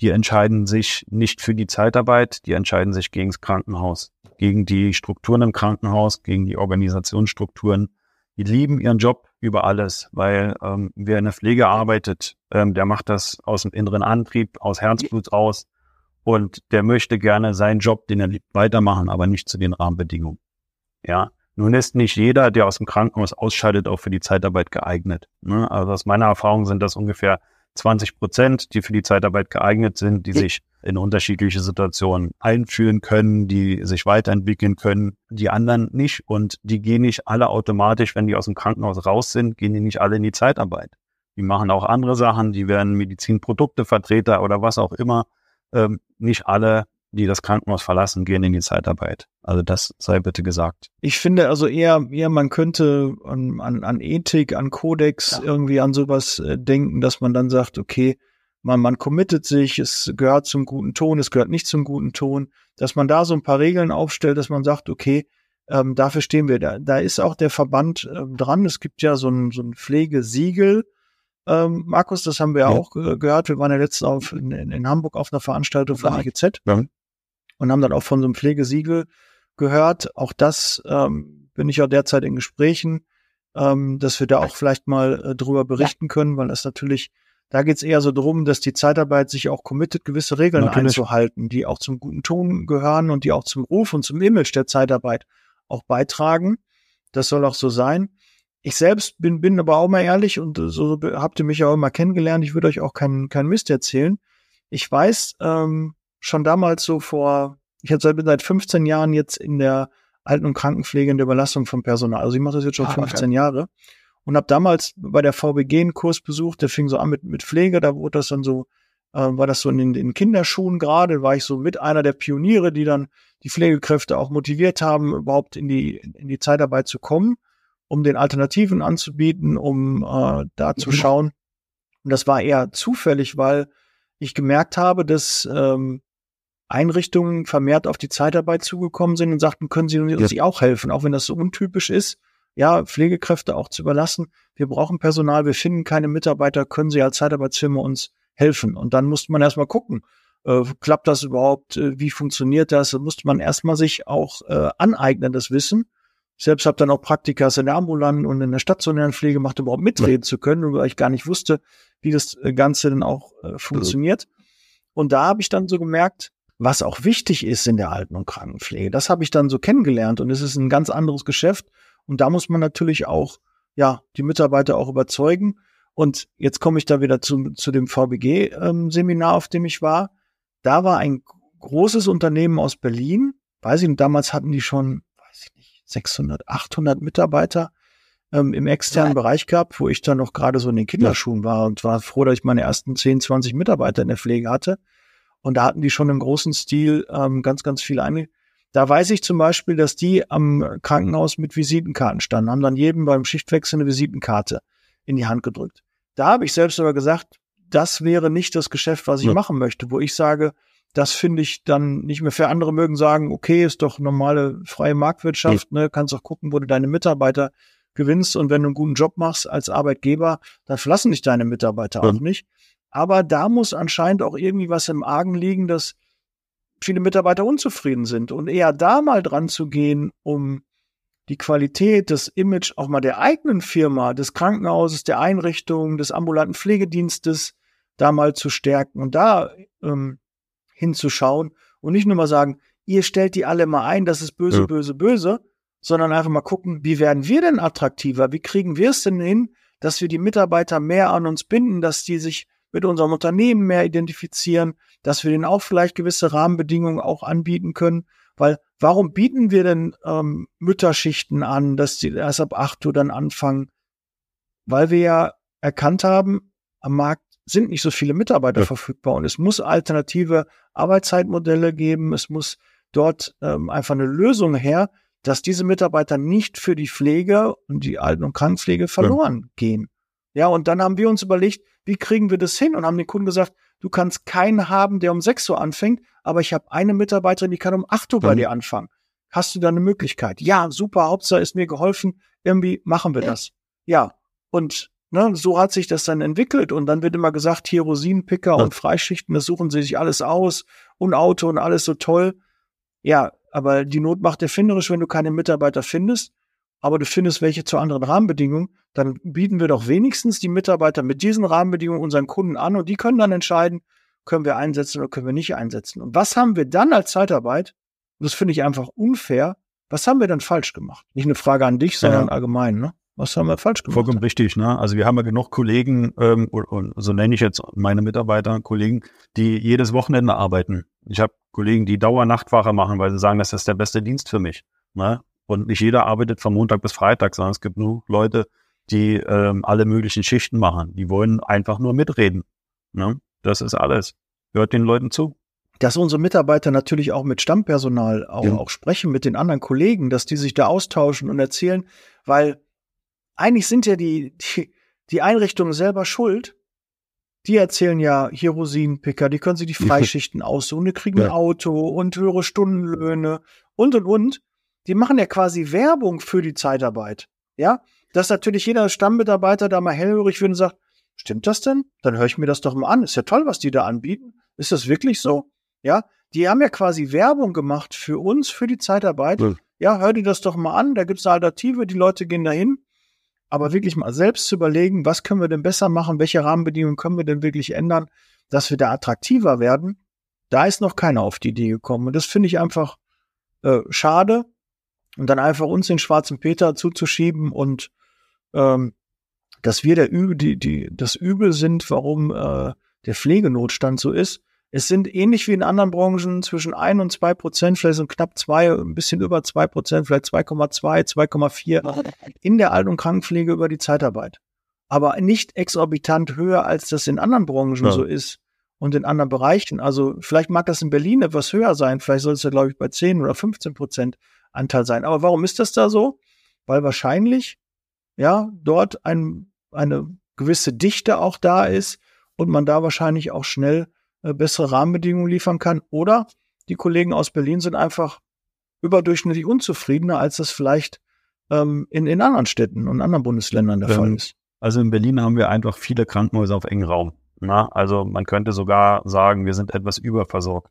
die entscheiden sich nicht für die Zeitarbeit, die entscheiden sich gegen das Krankenhaus, gegen die Strukturen im Krankenhaus, gegen die Organisationsstrukturen. Die lieben ihren Job über alles, weil ähm, wer in der Pflege arbeitet, ähm, der macht das aus dem inneren Antrieb, aus Herzblut raus und der möchte gerne seinen Job, den er liebt, weitermachen, aber nicht zu den Rahmenbedingungen. Ja, nun ist nicht jeder, der aus dem Krankenhaus ausscheidet, auch für die Zeitarbeit geeignet. Ne? Also aus meiner Erfahrung sind das ungefähr 20 Prozent, die für die Zeitarbeit geeignet sind, die sich in unterschiedliche Situationen einführen können, die sich weiterentwickeln können, die anderen nicht. Und die gehen nicht alle automatisch, wenn die aus dem Krankenhaus raus sind, gehen die nicht alle in die Zeitarbeit. Die machen auch andere Sachen, die werden Medizinproduktevertreter oder was auch immer. Ähm, nicht alle die das Krankenhaus verlassen, gehen in die Zeitarbeit. Also das sei bitte gesagt.
Ich finde also eher, eher man könnte an, an, an Ethik, an Kodex ja. irgendwie an sowas äh, denken, dass man dann sagt, okay, man, man committet sich, es gehört zum guten Ton, es gehört nicht zum guten Ton, dass man da so ein paar Regeln aufstellt, dass man sagt, okay, ähm, dafür stehen wir da. Da ist auch der Verband ähm, dran. Es gibt ja so ein, so ein Pflegesiegel, ähm, Markus, das haben wir ja, auch äh, gehört. Wir waren ja letztens auf, in, in, Hamburg auf einer Veranstaltung von AGZ. Ja und haben dann auch von so einem Pflegesiegel gehört. Auch das ähm, bin ich ja derzeit in Gesprächen, ähm, dass wir da auch vielleicht mal äh, drüber berichten können, weil das natürlich, da geht es eher so drum, dass die Zeitarbeit sich auch committet, gewisse Regeln natürlich. einzuhalten, die auch zum guten Ton gehören und die auch zum Ruf und zum Image der Zeitarbeit auch beitragen. Das soll auch so sein. Ich selbst bin, bin aber auch mal ehrlich und so habt ihr mich ja auch immer kennengelernt. Ich würde euch auch keinen keinen Mist erzählen. Ich weiß, ähm, schon damals so vor, ich bin seit 15 Jahren jetzt in der Alten- und Krankenpflege in der Überlastung von Personal. Also ich mache das jetzt schon ah, 15 okay. Jahre und habe damals bei der VBG einen Kurs besucht, der fing so an mit, mit Pflege, da wurde das dann so, äh, war das so in den, in Kinderschuhen gerade, war ich so mit einer der Pioniere, die dann die Pflegekräfte auch motiviert haben, überhaupt in die, in die Zeitarbeit zu kommen, um den Alternativen anzubieten, um äh, da zu mhm. schauen. Und das war eher zufällig, weil ich gemerkt habe, dass ähm, Einrichtungen vermehrt auf die Zeitarbeit zugekommen sind und sagten, können Sie uns ja. auch helfen, auch wenn das so untypisch ist, ja, Pflegekräfte auch zu überlassen. Wir brauchen Personal, wir finden keine Mitarbeiter, können Sie als Zeitarbeitsfirma uns helfen? Und dann musste man erstmal gucken, äh, klappt das überhaupt, äh, wie funktioniert das? Da musste man erstmal sich auch äh, aneignen, das Wissen. Ich selbst habe dann auch Praktikas in der ambulanten und in der stationären Pflege gemacht, überhaupt mitreden ja. zu können, weil ich gar nicht wusste, wie das äh, Ganze dann auch äh, funktioniert. Und da habe ich dann so gemerkt, was auch wichtig ist in der Alten- und Krankenpflege. Das habe ich dann so kennengelernt und es ist ein ganz anderes Geschäft. Und da muss man natürlich auch, ja, die Mitarbeiter auch überzeugen. Und jetzt komme ich da wieder zu, zu dem VBG-Seminar, ähm, auf dem ich war. Da war ein großes Unternehmen aus Berlin. Weiß ich, und damals hatten die schon, weiß ich nicht, 600, 800 Mitarbeiter ähm, im externen ja. Bereich gehabt, wo ich dann noch gerade so in den Kinderschuhen war und war froh, dass ich meine ersten 10, 20 Mitarbeiter in der Pflege hatte. Und da hatten die schon im großen Stil ähm, ganz, ganz viel ein. Da weiß ich zum Beispiel, dass die am Krankenhaus mit Visitenkarten standen, haben dann jedem beim Schichtwechsel eine Visitenkarte in die Hand gedrückt. Da habe ich selbst aber gesagt, das wäre nicht das Geschäft, was ich ja. machen möchte, wo ich sage, das finde ich dann nicht mehr fair. Andere mögen sagen, okay, ist doch normale freie Marktwirtschaft, ja. ne, kannst auch gucken, wo du deine Mitarbeiter gewinnst und wenn du einen guten Job machst als Arbeitgeber, dann verlassen dich deine Mitarbeiter ja. auch nicht. Aber da muss anscheinend auch irgendwie was im Argen liegen, dass viele Mitarbeiter unzufrieden sind und eher da mal dran zu gehen, um die Qualität, das Image auch mal der eigenen Firma, des Krankenhauses, der Einrichtung, des ambulanten Pflegedienstes da mal zu stärken und da ähm, hinzuschauen und nicht nur mal sagen, ihr stellt die alle mal ein, das ist böse, ja. böse, böse, sondern einfach mal gucken, wie werden wir denn attraktiver? Wie kriegen wir es denn hin, dass wir die Mitarbeiter mehr an uns binden, dass die sich mit unserem Unternehmen mehr identifizieren, dass wir denen auch vielleicht gewisse Rahmenbedingungen auch anbieten können. Weil warum bieten wir denn ähm, Mütterschichten an, dass die erst ab acht Uhr dann anfangen? Weil wir ja erkannt haben, am Markt sind nicht so viele Mitarbeiter ja. verfügbar und es muss alternative Arbeitszeitmodelle geben. Es muss dort ähm, einfach eine Lösung her, dass diese Mitarbeiter nicht für die Pflege und die Alten- und Krankenpflege verloren ja. gehen. Ja, und dann haben wir uns überlegt, wie kriegen wir das hin? Und haben den Kunden gesagt, du kannst keinen haben, der um 6 Uhr anfängt, aber ich habe eine Mitarbeiterin, die kann um 8 Uhr bei dir anfangen. Hast du da eine Möglichkeit? Ja, super, Hauptsache ist mir geholfen, irgendwie machen wir das. Ja, und ne, so hat sich das dann entwickelt. Und dann wird immer gesagt, hier Rosinenpicker ja. und Freischichten, das suchen sie sich alles aus und Auto und alles so toll. Ja, aber die Not macht erfinderisch, wenn du keine Mitarbeiter findest, aber du findest welche zu anderen Rahmenbedingungen, dann bieten wir doch wenigstens die Mitarbeiter mit diesen Rahmenbedingungen unseren Kunden an und die können dann entscheiden, können wir einsetzen oder können wir nicht einsetzen. Und was haben wir dann als Zeitarbeit? das finde ich einfach unfair. Was haben wir dann falsch gemacht? Nicht eine Frage an dich, sondern ja. allgemein, ne? Was haben wir falsch gemacht?
Vollkommen richtig, ne? Also wir haben ja genug Kollegen, ähm, und, und so nenne ich jetzt meine Mitarbeiter, Kollegen, die jedes Wochenende arbeiten. Ich habe Kollegen, die Dauernachtwache machen, weil sie sagen, das ist der beste Dienst für mich. Ne? Und nicht jeder arbeitet von Montag bis Freitag, sondern es gibt nur Leute, die ähm, alle möglichen Schichten machen. Die wollen einfach nur mitreden. Ne? Das ist alles. Hört den Leuten zu.
Dass unsere Mitarbeiter natürlich auch mit Stammpersonal auch, ja. auch sprechen, mit den anderen Kollegen, dass die sich da austauschen und erzählen, weil eigentlich sind ja die, die, die Einrichtungen selber schuld. Die erzählen ja hier Rosinenpicker, die können sich die Freischichten aussuchen, die kriegen ja. ein Auto und höhere Stundenlöhne und und und. Die machen ja quasi Werbung für die Zeitarbeit. Ja, dass natürlich jeder Stammmitarbeiter da mal hellhörig wird und sagt, stimmt das denn? Dann höre ich mir das doch mal an. Ist ja toll, was die da anbieten. Ist das wirklich so? Ja, die haben ja quasi Werbung gemacht für uns, für die Zeitarbeit. Ja, ja hör dir das doch mal an. Da gibt's eine Alternative. Die Leute gehen dahin aber wirklich mal selbst zu überlegen, was können wir denn besser machen, welche Rahmenbedingungen können wir denn wirklich ändern, dass wir da attraktiver werden, da ist noch keiner auf die Idee gekommen. Und das finde ich einfach äh, schade. Und dann einfach uns den schwarzen Peter zuzuschieben und ähm, dass wir der Übel, die, die, das Übel sind, warum äh, der Pflegenotstand so ist, es sind ähnlich wie in anderen Branchen zwischen ein und zwei Prozent, vielleicht so knapp zwei, ein bisschen über zwei Prozent, vielleicht 2,2, 2,4 in der Alten- und Krankenpflege über die Zeitarbeit. Aber nicht exorbitant höher, als das in anderen Branchen ja. so ist und in anderen Bereichen. Also vielleicht mag das in Berlin etwas höher sein, vielleicht soll es ja, glaube ich, bei 10 oder 15 Prozent Anteil sein. Aber warum ist das da so? Weil wahrscheinlich, ja, dort ein, eine gewisse Dichte auch da ist und man da wahrscheinlich auch schnell äh, bessere Rahmenbedingungen liefern kann. Oder die Kollegen aus Berlin sind einfach überdurchschnittlich unzufriedener, als das vielleicht ähm, in, in anderen Städten und anderen Bundesländern der ähm, Fall ist.
Also in Berlin haben wir einfach viele Krankenhäuser auf engen Raum. Na? Also man könnte sogar sagen, wir sind etwas überversorgt.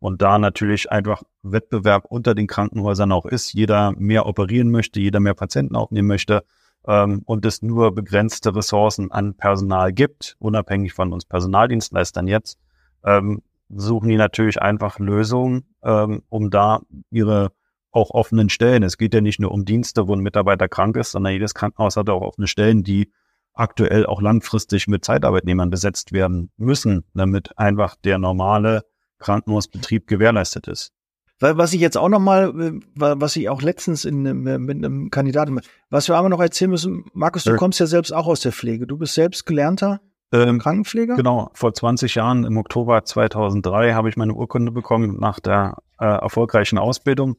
Und da natürlich einfach Wettbewerb unter den Krankenhäusern auch ist, jeder mehr operieren möchte, jeder mehr Patienten aufnehmen möchte ähm, und es nur begrenzte Ressourcen an Personal gibt, unabhängig von uns Personaldienstleistern jetzt, ähm, suchen die natürlich einfach Lösungen, ähm, um da ihre auch offenen Stellen. Es geht ja nicht nur um Dienste, wo ein Mitarbeiter krank ist, sondern jedes Krankenhaus hat auch offene Stellen, die aktuell auch langfristig mit Zeitarbeitnehmern besetzt werden müssen, damit einfach der normale Krankenhausbetrieb gewährleistet ist.
Was ich jetzt auch noch mal, äh, was ich auch letztens in, mit einem Kandidaten, was wir aber noch erzählen müssen, Markus, du kommst ja selbst auch aus der Pflege. Du bist selbst gelernter ähm, Krankenpfleger?
Genau, vor 20 Jahren, im Oktober 2003, habe ich meine Urkunde bekommen nach der äh, erfolgreichen Ausbildung.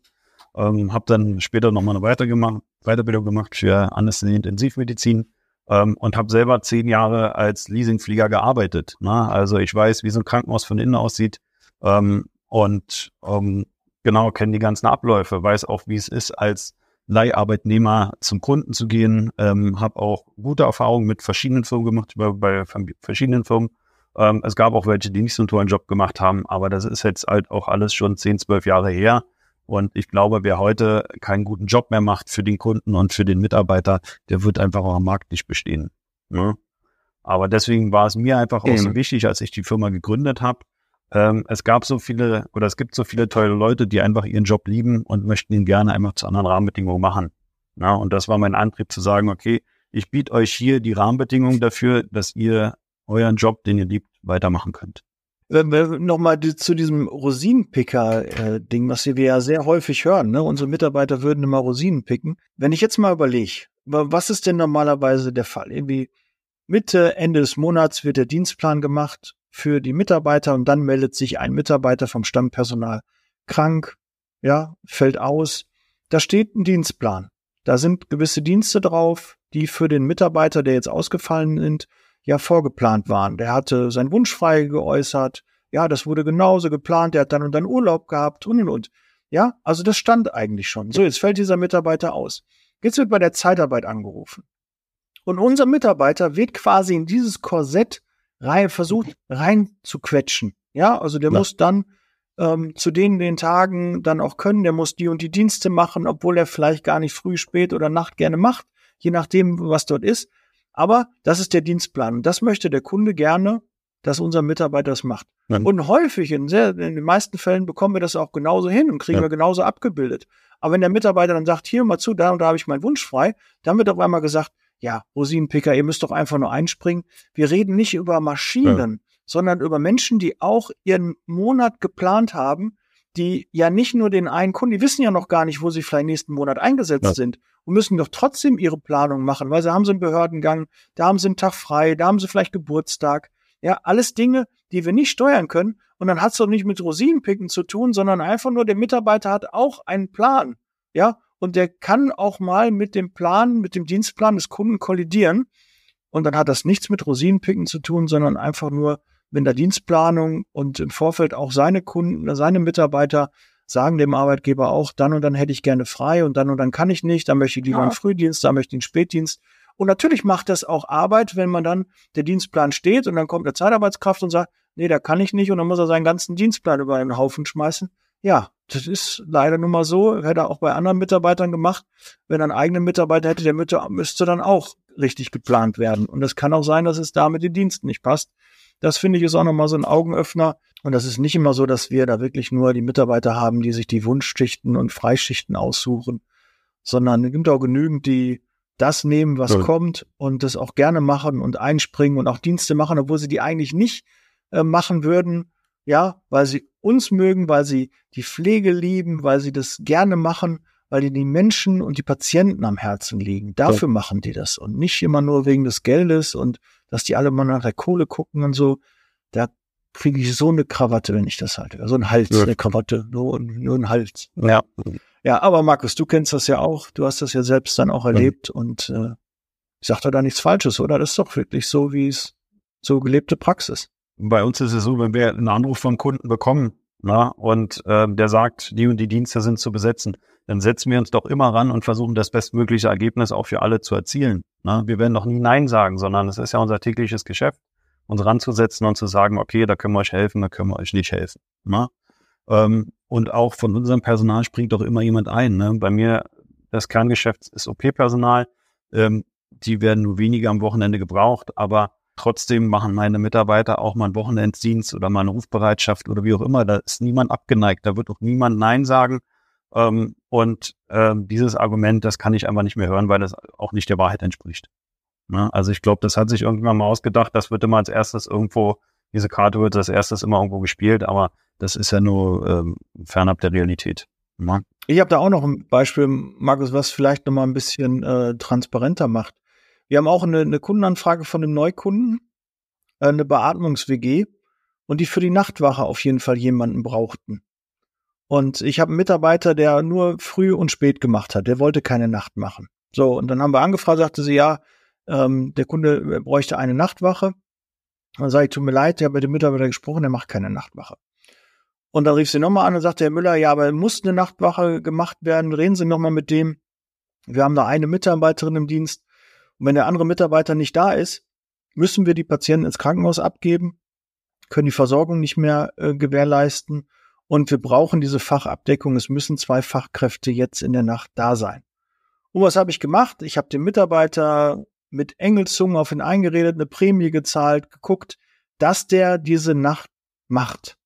Ähm, habe dann später nochmal eine Weitergemacht, Weiterbildung gemacht für Anästhesie Intensivmedizin. ähm, und habe selber zehn Jahre als Leasingflieger gearbeitet. Ne? Also ich weiß, wie so ein Krankenhaus von innen aussieht ähm, und ähm, genau kenne die ganzen Abläufe, weiß auch, wie es ist, als Leiharbeitnehmer zum Kunden zu gehen, ähm, habe auch gute Erfahrungen mit verschiedenen Firmen gemacht, bei, bei verschiedenen Firmen. Ähm, es gab auch welche, die nicht so einen tollen Job gemacht haben, aber das ist jetzt halt auch alles schon 10, 12 Jahre her. Und ich glaube, wer heute keinen guten Job mehr macht für den Kunden und für den Mitarbeiter, der wird einfach auch am Markt nicht bestehen. Ne? Aber deswegen war es mir einfach auch so wichtig, als ich die Firma gegründet habe. Ähm, es gab so viele oder es gibt so viele tolle Leute, die einfach ihren Job lieben und möchten ihn gerne einfach zu anderen Rahmenbedingungen machen. Ja, und das war mein Antrieb zu sagen, okay, ich biete euch hier die Rahmenbedingungen dafür, dass ihr euren Job, den ihr liebt, weitermachen könnt
nochmal zu diesem Rosinenpicker-Ding, was wir ja sehr häufig hören, ne? unsere Mitarbeiter würden immer Rosinen picken. Wenn ich jetzt mal überlege, was ist denn normalerweise der Fall? Irgendwie Mitte, Ende des Monats wird der Dienstplan gemacht für die Mitarbeiter und dann meldet sich ein Mitarbeiter vom Stammpersonal krank, ja, fällt aus. Da steht ein Dienstplan. Da sind gewisse Dienste drauf, die für den Mitarbeiter, der jetzt ausgefallen sind, ja vorgeplant waren. Der hatte seinen Wunsch frei geäußert. Ja, das wurde genauso geplant. Der hat dann und dann Urlaub gehabt und und und. Ja, also das stand eigentlich schon. So, jetzt fällt dieser Mitarbeiter aus. Jetzt wird bei der Zeitarbeit angerufen. Und unser Mitarbeiter wird quasi in dieses Korsett rein, versucht rein zu quetschen. Ja, also der ja. muss dann ähm, zu denen den Tagen dann auch können. Der muss die und die Dienste machen, obwohl er vielleicht gar nicht früh, spät oder Nacht gerne macht, je nachdem, was dort ist. Aber das ist der Dienstplan. Und das möchte der Kunde gerne, dass unser Mitarbeiter das macht. Ja. Und häufig, in, sehr, in den meisten Fällen bekommen wir das auch genauso hin und kriegen ja. wir genauso abgebildet. Aber wenn der Mitarbeiter dann sagt, hier mal zu, da und da habe ich meinen Wunsch frei, dann wird auf einmal gesagt, ja, Rosinenpicker, ihr müsst doch einfach nur einspringen. Wir reden nicht über Maschinen, ja. sondern über Menschen, die auch ihren Monat geplant haben, die ja nicht nur den einen Kunden, die wissen ja noch gar nicht, wo sie vielleicht nächsten Monat eingesetzt ja. sind und müssen doch trotzdem ihre Planung machen, weil sie haben so einen Behördengang, da haben sie einen Tag frei, da haben sie vielleicht Geburtstag. Ja, alles Dinge, die wir nicht steuern können. Und dann hat es doch nicht mit Rosinenpicken zu tun, sondern einfach nur, der Mitarbeiter hat auch einen Plan. Ja, und der kann auch mal mit dem Plan, mit dem Dienstplan des Kunden kollidieren. Und dann hat das nichts mit Rosinenpicken zu tun, sondern einfach nur wenn der Dienstplanung und im Vorfeld auch seine Kunden, seine Mitarbeiter sagen dem Arbeitgeber auch, dann und dann hätte ich gerne frei und dann und dann kann ich nicht, dann möchte ich lieber ja. einen Frühdienst, dann möchte ich einen Spätdienst. Und natürlich macht das auch Arbeit, wenn man dann der Dienstplan steht und dann kommt der Zeitarbeitskraft und sagt, nee, da kann ich nicht und dann muss er seinen ganzen Dienstplan über einen Haufen schmeißen. Ja, das ist leider nun mal so, hätte er auch bei anderen Mitarbeitern gemacht. Wenn er einen eigenen Mitarbeiter hätte, der müsste dann auch richtig geplant werden. Und es kann auch sein, dass es da mit den Diensten nicht passt. Das finde ich ist auch nochmal so ein Augenöffner. Und das ist nicht immer so, dass wir da wirklich nur die Mitarbeiter haben, die sich die Wunschschichten und Freischichten aussuchen, sondern es gibt auch genügend, die das nehmen, was ja. kommt und das auch gerne machen und einspringen und auch Dienste machen, obwohl sie die eigentlich nicht äh, machen würden. Ja, weil sie uns mögen, weil sie die Pflege lieben, weil sie das gerne machen, weil die die Menschen und die Patienten am Herzen liegen. Dafür ja. machen die das und nicht immer nur wegen des Geldes und dass die alle mal nach der Kohle gucken und so. Da kriege ich so eine Krawatte, wenn ich das halte. So ein Hals, ja. eine Krawatte, nur, nur ein Hals.
Ja.
Ja, aber Markus, du kennst das ja auch. Du hast das ja selbst dann auch erlebt ja. und äh, ich sag da nichts Falsches, oder? Das ist doch wirklich so, wie es so gelebte Praxis.
Bei uns ist es so, wenn wir einen Anruf vom Kunden bekommen, na, und äh, der sagt, die und die Dienste sind zu besetzen, dann setzen wir uns doch immer ran und versuchen das bestmögliche Ergebnis auch für alle zu erzielen. Na, wir werden doch nie Nein sagen, sondern es ist ja unser tägliches Geschäft, uns ranzusetzen und zu sagen, okay, da können wir euch helfen, da können wir euch nicht helfen. Na? Ähm, und auch von unserem Personal springt doch immer jemand ein. Ne? Bei mir, das Kerngeschäft ist OP-Personal. Ähm, die werden nur weniger am Wochenende gebraucht, aber Trotzdem machen meine Mitarbeiter auch mal einen Wochenenddienst oder mal eine Rufbereitschaft oder wie auch immer. Da ist niemand abgeneigt. Da wird auch niemand Nein sagen. Ähm, und ähm, dieses Argument, das kann ich einfach nicht mehr hören, weil das auch nicht der Wahrheit entspricht. Ne? Also ich glaube, das hat sich irgendwann mal ausgedacht. Das wird immer als erstes irgendwo, diese Karte wird als erstes immer irgendwo gespielt, aber das ist ja nur ähm, fernab der Realität.
Ne? Ich habe da auch noch ein Beispiel, Markus, was vielleicht noch mal ein bisschen äh, transparenter macht. Wir haben auch eine, eine Kundenanfrage von einem Neukunden, äh, eine Beatmungs-WG und die für die Nachtwache auf jeden Fall jemanden brauchten. Und ich habe einen Mitarbeiter, der nur früh und spät gemacht hat. Der wollte keine Nacht machen. So, und dann haben wir angefragt, sagte sie, ja, ähm, der Kunde bräuchte eine Nachtwache. Dann sage ich, tut mir leid, ich habe mit dem Mitarbeiter gesprochen, der macht keine Nachtwache. Und dann rief sie nochmal an und sagte, Herr Müller, ja, aber muss eine Nachtwache gemacht werden, reden Sie nochmal mit dem. Wir haben da eine Mitarbeiterin im Dienst. Und wenn der andere Mitarbeiter nicht da ist, müssen wir die Patienten ins Krankenhaus abgeben, können die Versorgung nicht mehr äh, gewährleisten und wir brauchen diese Fachabdeckung. Es müssen zwei Fachkräfte jetzt in der Nacht da sein. Und was habe ich gemacht? Ich habe dem Mitarbeiter mit Engelszungen auf ihn eingeredet, eine Prämie gezahlt, geguckt, dass der diese Nacht macht.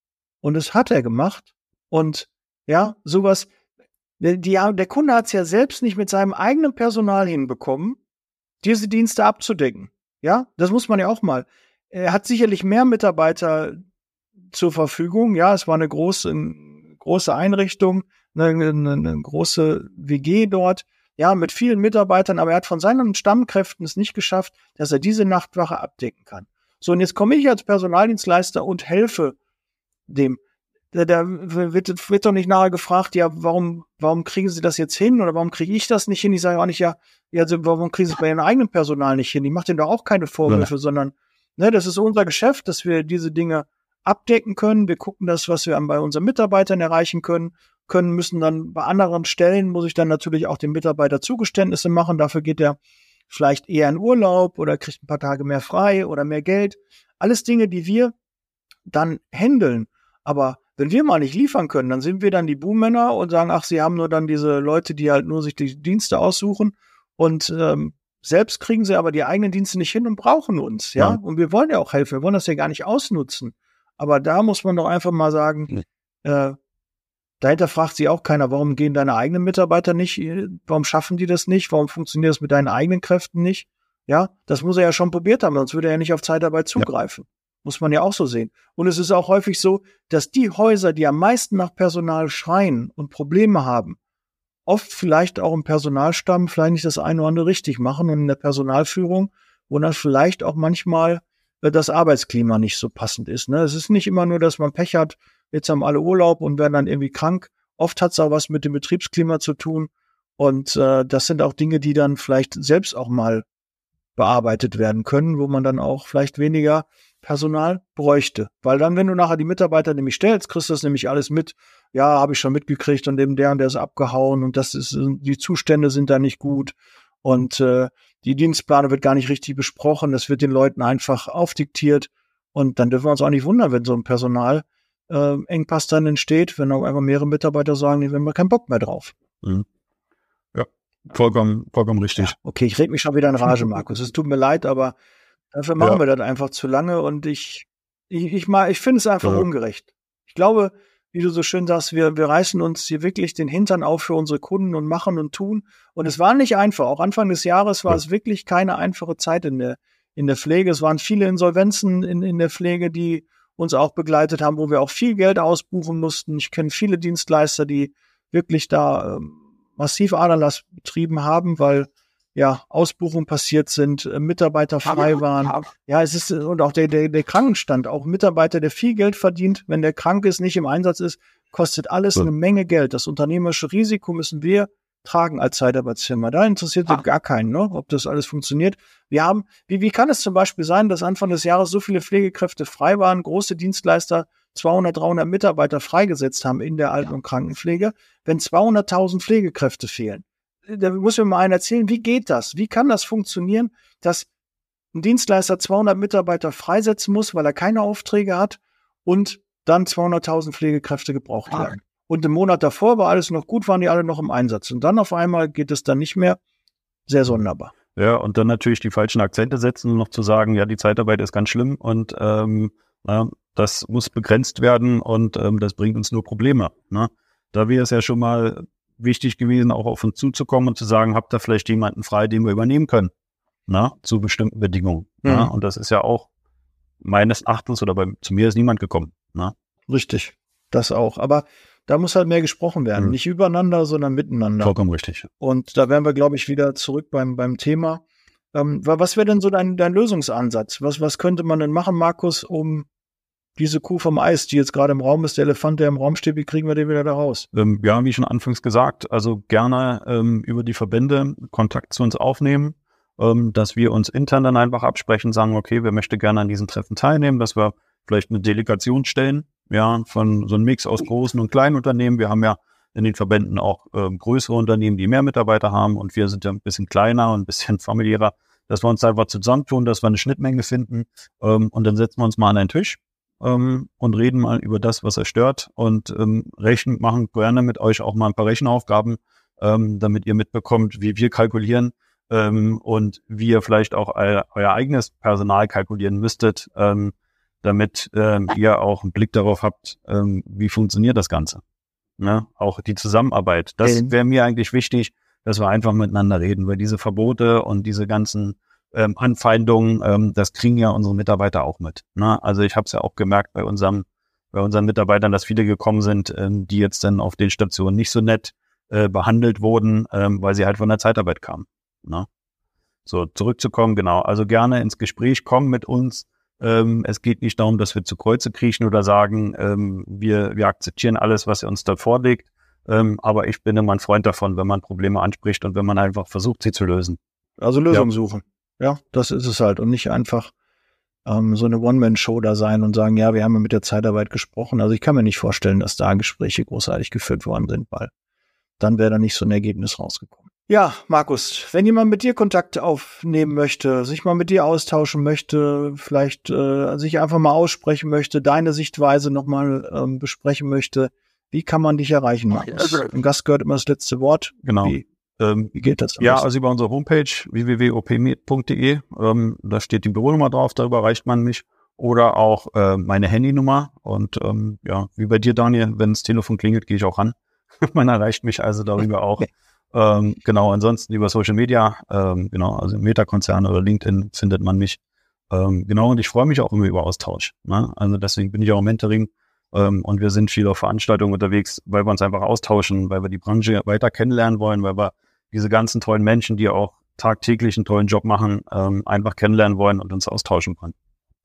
Und es hat er gemacht. Und ja, sowas, die, der Kunde hat es ja selbst nicht mit seinem eigenen Personal hinbekommen, diese Dienste abzudecken. Ja, das muss man ja auch mal. Er hat sicherlich mehr Mitarbeiter zur Verfügung. Ja, es war eine große, eine große Einrichtung, eine, eine, große WG dort ja, mit vielen Mitarbeitern, aber er hat von seinen Stammkräften es nicht geschafft, dass er diese Nachtwache abdecken kann. So, und jetzt komme ich als Personaldienstleister und helfe dem. Da, da wird, wird doch nicht nachher gefragt, ja, warum, warum kriegen Sie das jetzt hin oder warum kriege ich das nicht hin? Ich sage auch nicht, ja, ja also warum kriegen Sie es bei Ihrem eigenen Personal nicht hin? Ich mache denen doch auch keine Vorwürfe, ja. sondern ne, das ist unser Geschäft, dass wir diese Dinge abdecken können. Wir gucken das, was wir bei unseren Mitarbeitern erreichen können können, müssen dann bei anderen Stellen, muss ich dann natürlich auch dem Mitarbeiter Zugeständnisse machen. Dafür geht er vielleicht eher in Urlaub oder kriegt ein paar Tage mehr frei oder mehr Geld. Alles Dinge, die wir dann handeln. Aber wenn wir mal nicht liefern können, dann sind wir dann die Buhmänner und sagen, ach, sie haben nur dann diese Leute, die halt nur sich die Dienste aussuchen und ähm, selbst kriegen sie aber die eigenen Dienste nicht hin und brauchen uns, ja? ja. Und wir wollen ja auch helfen, wir wollen das ja gar nicht ausnutzen. Aber da muss man doch einfach mal sagen, äh, Dahinter fragt sich auch keiner, warum gehen deine eigenen Mitarbeiter nicht, warum schaffen die das nicht, warum funktioniert das mit deinen eigenen Kräften nicht? Ja, das muss er ja schon probiert haben, sonst würde er ja nicht auf Zeitarbeit zugreifen. Ja. Muss man ja auch so sehen. Und es ist auch häufig so, dass die Häuser, die am meisten nach Personal schreien und Probleme haben, oft vielleicht auch im Personalstamm vielleicht nicht das eine oder andere richtig machen und in der Personalführung, wo dann vielleicht auch manchmal äh, das Arbeitsklima nicht so passend ist. Ne? Es ist nicht immer nur, dass man Pech hat, Jetzt haben alle Urlaub und werden dann irgendwie krank. Oft hat es auch was mit dem Betriebsklima zu tun. Und äh, das sind auch Dinge, die dann vielleicht selbst auch mal bearbeitet werden können, wo man dann auch vielleicht weniger Personal bräuchte. Weil dann, wenn du nachher die Mitarbeiter nämlich stellst, kriegst du das nämlich alles mit. Ja, habe ich schon mitgekriegt und dem der und der ist abgehauen und das ist, die Zustände sind da nicht gut und äh, die Dienstplane wird gar nicht richtig besprochen. Das wird den Leuten einfach aufdiktiert und dann dürfen wir uns auch nicht wundern, wenn so ein Personal äh, dann entsteht, wenn auch einfach mehrere Mitarbeiter sagen, haben wir keinen Bock mehr drauf. Mhm.
Ja, vollkommen, vollkommen richtig. Ja,
okay, ich rede mich schon wieder in Rage, Markus. Es tut mir leid, aber dafür machen ja. wir das einfach zu lange und ich, ich, ich, mal, ich finde es einfach ja. ungerecht. Ich glaube, wie du so schön sagst, wir, wir reißen uns hier wirklich den Hintern auf für unsere Kunden und machen und tun. Und es war nicht einfach. Auch Anfang des Jahres war ja. es wirklich keine einfache Zeit in der, in der Pflege. Es waren viele Insolvenzen in, in der Pflege, die uns auch begleitet haben, wo wir auch viel Geld ausbuchen mussten. Ich kenne viele Dienstleister, die wirklich da ähm, massiv Aderlass betrieben haben, weil ja Ausbuchungen passiert sind, äh, Mitarbeiter frei waren. Ja, es ist und auch der, der, der Krankenstand, auch Mitarbeiter, der viel Geld verdient, wenn der krank ist, nicht im Einsatz ist, kostet alles eine Menge Geld. Das unternehmerische Risiko müssen wir tragen als Zeitarbeitszimmer. Da interessiert Ach. gar keinen, ne, ob das alles funktioniert. Wir haben, wie, wie kann es zum Beispiel sein, dass Anfang des Jahres so viele Pflegekräfte frei waren, große Dienstleister 200, 300 Mitarbeiter freigesetzt haben in der Alten- und Krankenpflege, wenn 200.000 Pflegekräfte fehlen? Da muss mir mal einer erzählen, wie geht das? Wie kann das funktionieren, dass ein Dienstleister 200 Mitarbeiter freisetzen muss, weil er keine Aufträge hat und dann 200.000 Pflegekräfte gebraucht werden? Und im Monat davor war alles noch gut, waren die alle noch im Einsatz. Und dann auf einmal geht es dann nicht mehr. Sehr sonderbar.
Ja, und dann natürlich die falschen Akzente setzen und noch zu sagen, ja, die Zeitarbeit ist ganz schlimm und ähm, na, das muss begrenzt werden und ähm, das bringt uns nur Probleme. Ne? Da wäre es ja schon mal wichtig gewesen, auch auf uns zuzukommen und zu sagen, habt ihr vielleicht jemanden frei, den wir übernehmen können, na, zu bestimmten Bedingungen. Mhm. Na? Und das ist ja auch meines Erachtens oder bei, zu mir ist niemand gekommen. Na?
Richtig, das auch. Aber da muss halt mehr gesprochen werden. Mhm. Nicht übereinander, sondern miteinander.
Vollkommen richtig.
Und da wären wir, glaube ich, wieder zurück beim, beim Thema. Ähm, was wäre denn so dein, dein Lösungsansatz? Was, was könnte man denn machen, Markus, um diese Kuh vom Eis, die jetzt gerade im Raum ist, der Elefant, der im Raum steht, wie kriegen wir den wieder da raus?
Ähm, ja, wie schon anfangs gesagt, also gerne ähm, über die Verbände Kontakt zu uns aufnehmen ähm, dass wir uns intern dann einfach absprechen, sagen, okay, wer möchte gerne an diesen Treffen teilnehmen, dass wir vielleicht eine Delegation stellen, ja, von so einem Mix aus großen und kleinen Unternehmen. Wir haben ja in den Verbänden auch ähm, größere Unternehmen, die mehr Mitarbeiter haben und wir sind ja ein bisschen kleiner und ein bisschen familiärer, dass wir uns einfach zusammentun, dass wir eine Schnittmenge finden ähm, und dann setzen wir uns mal an einen Tisch ähm, und reden mal über das, was er stört und ähm, rechnen, machen gerne mit euch auch mal ein paar Rechenaufgaben, ähm, damit ihr mitbekommt, wie wir kalkulieren ähm, und wie ihr vielleicht auch euer, euer eigenes Personal kalkulieren müsstet, ähm, damit ähm, ihr auch einen Blick darauf habt, ähm, wie funktioniert das Ganze. Ne? Auch die Zusammenarbeit. Das wäre mir eigentlich wichtig, dass wir einfach miteinander reden, weil diese Verbote und diese ganzen ähm, Anfeindungen, ähm, das kriegen ja unsere Mitarbeiter auch mit. Ne? Also ich habe es ja auch gemerkt bei unserem, bei unseren Mitarbeitern, dass viele gekommen sind, ähm, die jetzt dann auf den Stationen nicht so nett äh, behandelt wurden, ähm, weil sie halt von der Zeitarbeit kamen. Ne? So, zurückzukommen, genau. Also gerne ins Gespräch kommen mit uns. Ähm, es geht nicht darum, dass wir zu Kreuze kriechen oder sagen, ähm, wir, wir akzeptieren alles, was ihr uns da vorlegt. Ähm, aber ich bin immer ein Freund davon, wenn man Probleme anspricht und wenn man einfach versucht, sie zu lösen.
Also Lösungen ja. suchen. Ja, das ist es halt. Und nicht einfach ähm, so eine One-Man-Show da sein und sagen, ja, wir haben ja mit der Zeitarbeit gesprochen. Also ich kann mir nicht vorstellen, dass da Gespräche großartig geführt worden sind, weil dann wäre da nicht so ein Ergebnis rausgekommen. Ja, Markus, wenn jemand mit dir Kontakt aufnehmen möchte, sich mal mit dir austauschen möchte, vielleicht äh, sich einfach mal aussprechen möchte, deine Sichtweise nochmal ähm, besprechen möchte, wie kann man dich erreichen, Markus? Im Gast gehört immer das letzte Wort.
Genau.
Wie, ähm, wie geht das?
Ja, also über unsere Homepage www.opmed.de, ähm, da steht die Büronummer drauf, darüber erreicht man mich. Oder auch äh, meine Handynummer. Und ähm, ja, wie bei dir, Daniel, wenn das Telefon klingelt, gehe ich auch ran. man erreicht mich also darüber auch. Ähm, genau, ansonsten über Social Media, ähm, genau, also Meta-Konzerne oder LinkedIn findet man mich. Ähm, genau, und ich freue mich auch immer über Austausch. Ne? Also deswegen bin ich auch im Mentoring ähm, und wir sind viel auf Veranstaltungen unterwegs, weil wir uns einfach austauschen, weil wir die Branche weiter kennenlernen wollen, weil wir diese ganzen tollen Menschen, die auch tagtäglich einen tollen Job machen, ähm, einfach kennenlernen wollen und uns austauschen wollen.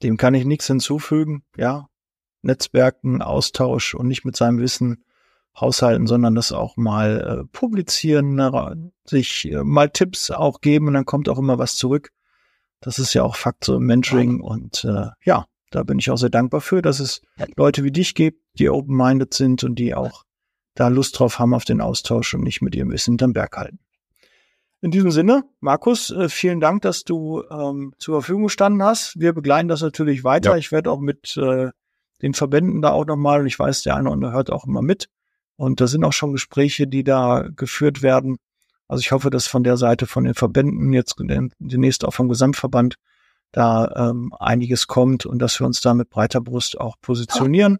Dem kann ich nichts hinzufügen, ja. Netzwerken, Austausch und nicht mit seinem Wissen haushalten, sondern das auch mal äh, publizieren, ne, sich äh, mal Tipps auch geben und dann kommt auch immer was zurück. Das ist ja auch Fakt so im Mentoring und äh, ja, da bin ich auch sehr dankbar für, dass es Leute wie dich gibt, die open-minded sind und die auch da Lust drauf haben auf den Austausch und nicht mit ihrem Wissen hinterm Berg halten. In diesem Sinne, Markus, äh, vielen Dank, dass du ähm, zur Verfügung gestanden hast. Wir begleiten das natürlich weiter. Ja. Ich werde auch mit äh, den Verbänden da auch nochmal, und ich weiß, der eine oder andere hört auch immer mit, und da sind auch schon Gespräche, die da geführt werden. Also ich hoffe, dass von der Seite von den Verbänden jetzt demnächst auch vom Gesamtverband da ähm, einiges kommt und dass wir uns da mit breiter Brust auch positionieren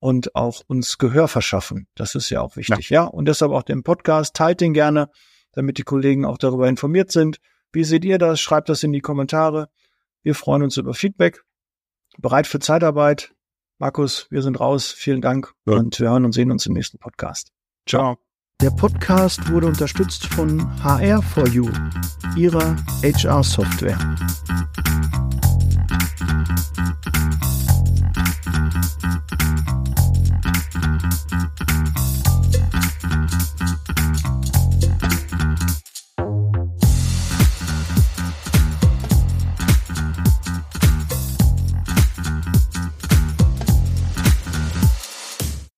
und auch uns Gehör verschaffen. Das ist ja auch wichtig, ja. ja? Und deshalb auch den Podcast, teilt den gerne, damit die Kollegen auch darüber informiert sind. Wie seht ihr das? Schreibt das in die Kommentare. Wir freuen uns über Feedback. Bereit für Zeitarbeit. Markus, wir sind raus. Vielen Dank ja. und wir hören und sehen uns im nächsten Podcast. Ciao. Der Podcast wurde unterstützt von HR4U, ihrer HR-Software.